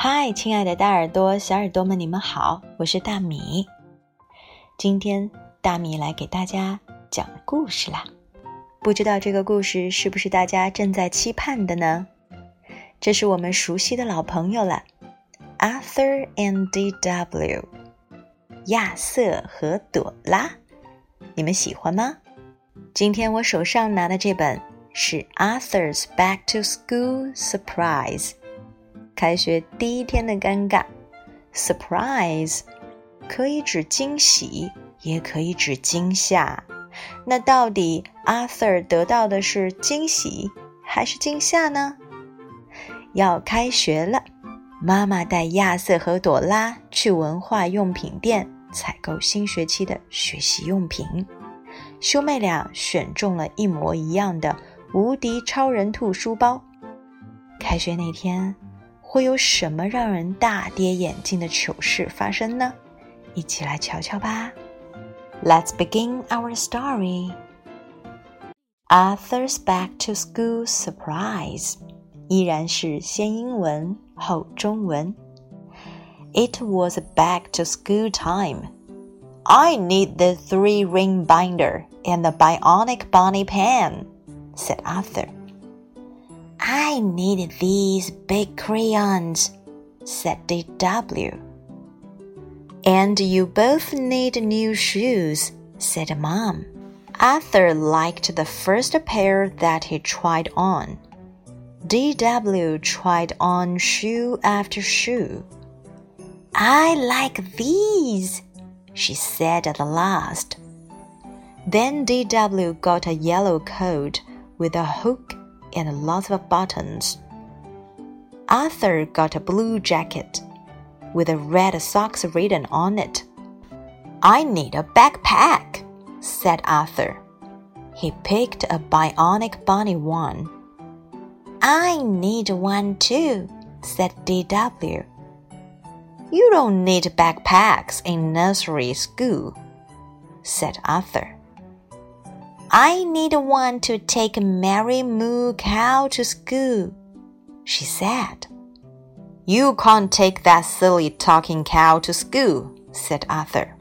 嗨，亲爱的大耳朵、小耳朵们，你们好，我是大米。今天大米来给大家讲故事啦。不知道这个故事是不是大家正在期盼的呢？这是我们熟悉的老朋友了，Arthur and D.W. 亚瑟和朵拉，你们喜欢吗？今天我手上拿的这本是 Arthur's Back to School Surprise。开学第一天的尴尬，surprise 可以指惊喜，也可以指惊吓。那到底 Arthur 得到的是惊喜还是惊吓呢？要开学了，妈妈带亚瑟和朵拉去文化用品店采购新学期的学习用品。兄妹俩选中了一模一样的无敌超人兔书包。开学那天。会有什么让人大跌眼镜的糗事发生呢？一起来瞧瞧吧。Let's begin our story. Arthur's back to school surprise 依然是先英文后中文。It was back to school time. I need the three ring binder and the bionic bunny pen, said Arthur. I need these big crayons, said D.W. And you both need new shoes, said Mom. Arthur liked the first pair that he tried on. D.W. tried on shoe after shoe. I like these, she said at the last. Then D.W. got a yellow coat with a hook and lots of buttons. Arthur got a blue jacket with a red socks written on it. I need a backpack, said Arthur. He picked a bionic bunny one. I need one too, said DW. You don't need backpacks in nursery school, said Arthur. I need one to take Mary Moo Cow to school, she said. You can't take that silly talking cow to school, said Arthur.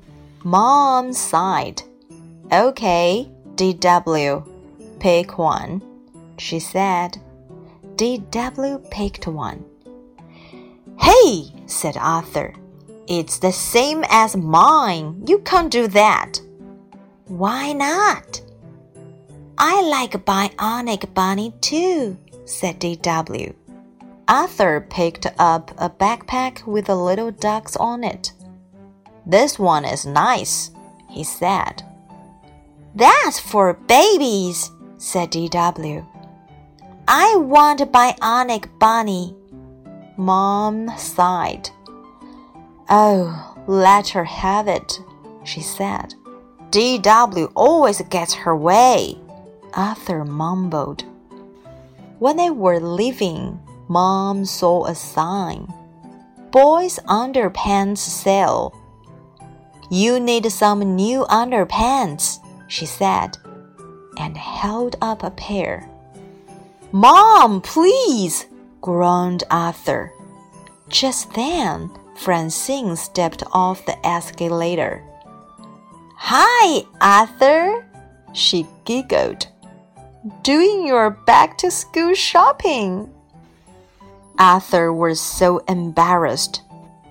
Mom sighed. Okay, DW, pick one, she said. DW picked one. Hey, said Arthur. It's the same as mine. You can't do that. Why not? I like Bionic Bunny too, said DW. Arthur picked up a backpack with the little ducks on it. This one is nice, he said. That's for babies, said DW. I want a bionic bunny. Mom sighed. Oh, let her have it, she said. DW always gets her way. Arthur mumbled. When they were leaving, Mom saw a sign Boys' Underpants Sale. You need some new underpants, she said, and held up a pair. Mom, please, groaned Arthur. Just then, Francine stepped off the escalator. Hi, Arthur, she giggled doing your back to school shopping. Arthur was so embarrassed.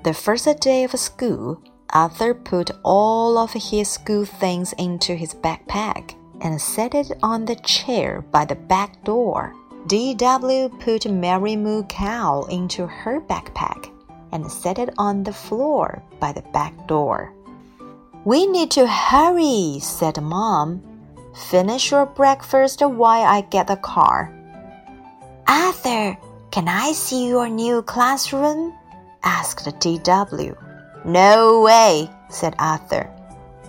The first day of school, Arthur put all of his school things into his backpack and set it on the chair by the back door. D.W. put Mary Moo Cow into her backpack and set it on the floor by the back door. We need to hurry, said Mom. Finish your breakfast while I get the car. Arthur, can I see your new classroom? asked DW. No way, said Arthur.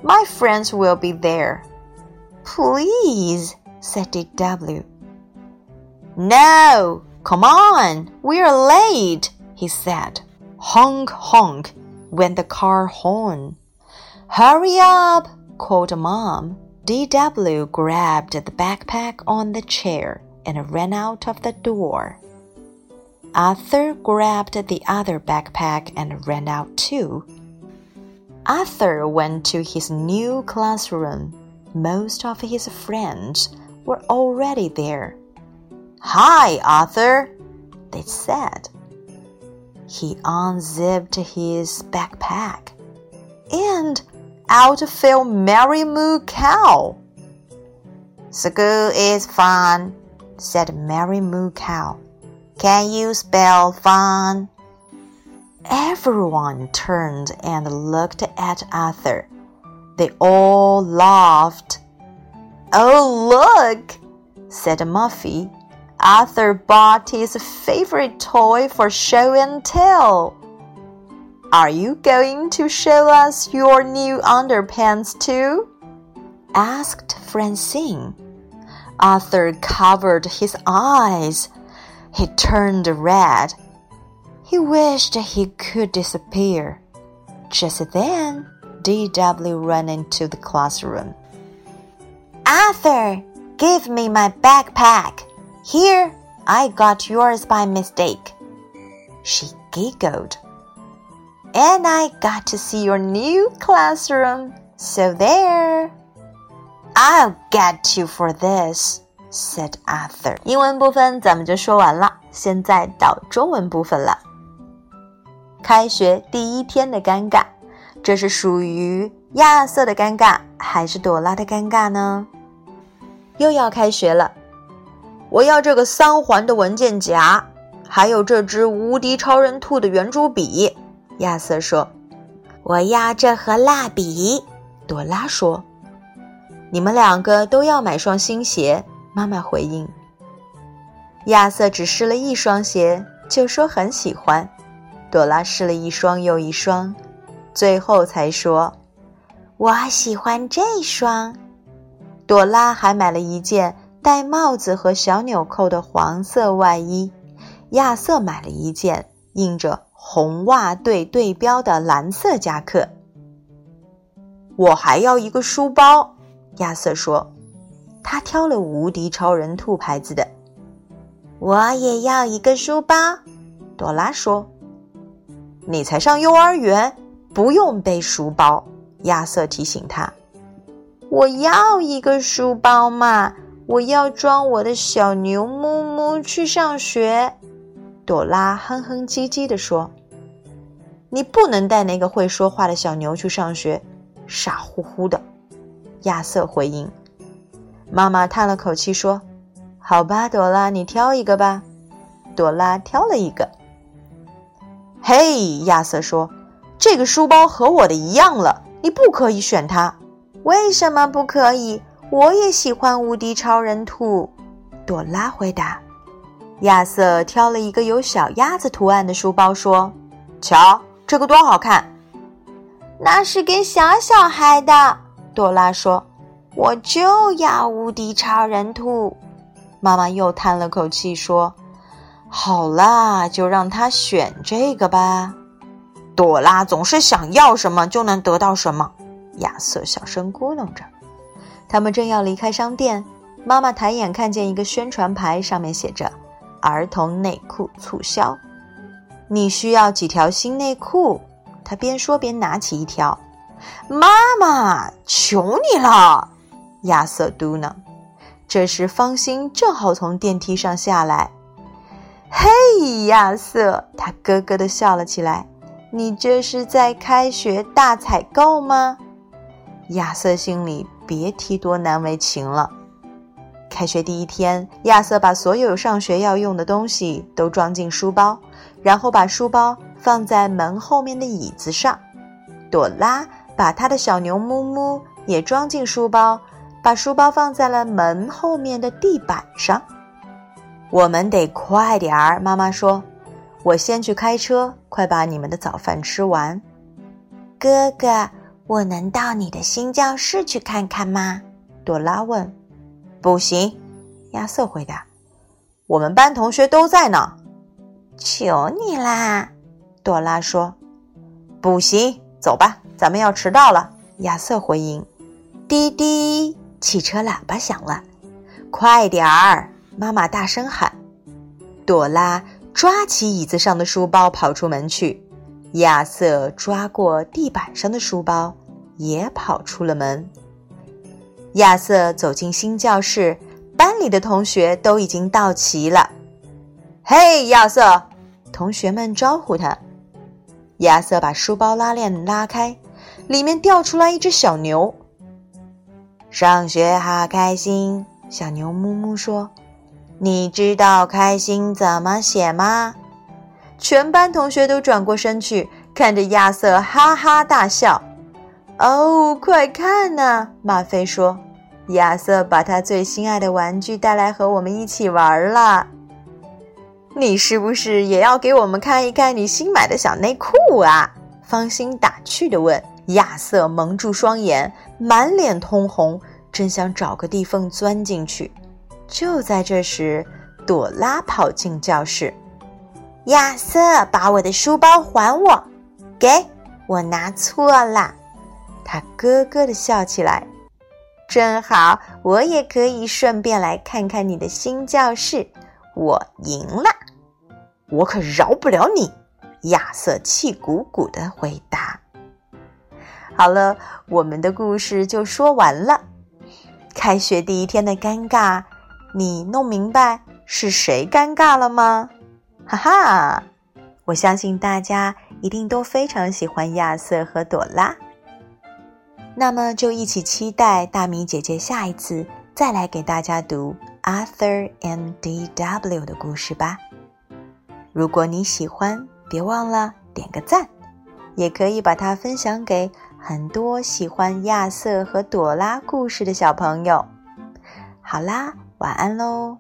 My friends will be there. Please, said DW. No, come on, we're late, he said. Honk, honk, went the car horn. Hurry up, called Mom. DW grabbed the backpack on the chair and ran out of the door. Arthur grabbed the other backpack and ran out too. Arthur went to his new classroom. Most of his friends were already there. Hi, Arthur, they said. He unzipped his backpack, and out fell Mary Moo Cow. School is fun, said Mary Moo Cow. Can you spell fun? Everyone turned and looked at Arthur. They all laughed. Oh, look, said Muffy. Arthur bought his favorite toy for show and tell. Are you going to show us your new underpants too? asked Francine. Arthur covered his eyes. He turned red. He wished he could disappear. Just then, D.W. ran into the classroom. Arthur, give me my backpack. Here, I got yours by mistake. She giggled. And I got to see your new classroom. So there. I'll get you for this, said Arthur. 英文部分咱们就说完了，现在到中文部分了。开学第一天的尴尬，这是属于亚瑟的尴尬还是朵拉的尴尬呢？又要开学了，我要这个三环的文件夹，还有这支无敌超人兔的圆珠笔。亚瑟说：“我要这盒蜡笔。”朵拉说：“你们两个都要买双新鞋。”妈妈回应。亚瑟只试了一双鞋，就说很喜欢。朵拉试了一双又一双，最后才说：“我喜欢这双。”朵拉还买了一件戴帽子和小纽扣的黄色外衣，亚瑟买了一件印着红袜队队标的蓝色夹克。我还要一个书包，亚瑟说，他挑了无敌超人兔牌子的。我也要一个书包，朵拉说。你才上幼儿园，不用背书包。亚瑟提醒他：“我要一个书包嘛，我要装我的小牛木木去上学。”朵拉哼哼唧唧地说：“你不能带那个会说话的小牛去上学，傻乎乎的。”亚瑟回应。妈妈叹了口气说：“好吧，朵拉，你挑一个吧。”朵拉挑了一个。嘿，亚瑟说：“这个书包和我的一样了，你不可以选它。为什么不可以？我也喜欢无敌超人兔。”朵拉回答。亚瑟挑了一个有小鸭子图案的书包，说：“瞧，这个多好看！”那是给小小孩的。朵拉说：“我就要无敌超人兔。”妈妈又叹了口气说。好啦，就让他选这个吧。朵拉总是想要什么就能得到什么。亚瑟小声咕哝着。他们正要离开商店，妈妈抬眼看见一个宣传牌，上面写着“儿童内裤促销”。你需要几条新内裤？他边说边拿起一条。妈妈，求你了！亚瑟嘟囔。这时，方心正好从电梯上下来。嘿，亚瑟，他咯咯地笑了起来。你这是在开学大采购吗？亚瑟心里别提多难为情了。开学第一天，亚瑟把所有上学要用的东西都装进书包，然后把书包放在门后面的椅子上。朵拉把她的小牛木木也装进书包，把书包放在了门后面的地板上。我们得快点儿，妈妈说：“我先去开车，快把你们的早饭吃完。”哥哥，我能到你的新教室去看看吗？朵拉问。“不行。”亚瑟回答。“我们班同学都在呢。”“求你啦！”朵拉说。“不行，走吧，咱们要迟到了。”亚瑟回应。“滴滴，汽车喇叭响了，快点儿！”妈妈大声喊：“朵拉抓起椅子上的书包跑出门去。亚瑟抓过地板上的书包，也跑出了门。亚瑟走进新教室，班里的同学都已经到齐了。嘿，亚瑟！同学们招呼他。亚瑟把书包拉链拉开，里面掉出来一只小牛。上学好开心，小牛木木说：“你知道开心怎么写吗？”全班同学都转过身去，看着亚瑟哈哈大笑。哦，快看呐！马菲说：“亚瑟把他最心爱的玩具带来和我们一起玩了。你是不是也要给我们看一看你新买的小内裤啊？”芳心打趣地问。亚瑟蒙住双眼，满脸通红，真想找个地缝钻进去。就在这时，朵拉跑进教室。亚瑟，把我的书包还我！给我拿错了。他咯咯的笑起来。正好，我也可以顺便来看看你的新教室。我赢了，我可饶不了你！亚瑟气鼓鼓的回答。好了，我们的故事就说完了。开学第一天的尴尬，你弄明白是谁尴尬了吗？哈哈，我相信大家一定都非常喜欢亚瑟和朵拉。那么就一起期待大米姐姐下一次再来给大家读 Arthur and D.W 的故事吧。如果你喜欢，别忘了点个赞，也可以把它分享给很多喜欢亚瑟和朵拉故事的小朋友。好啦，晚安喽。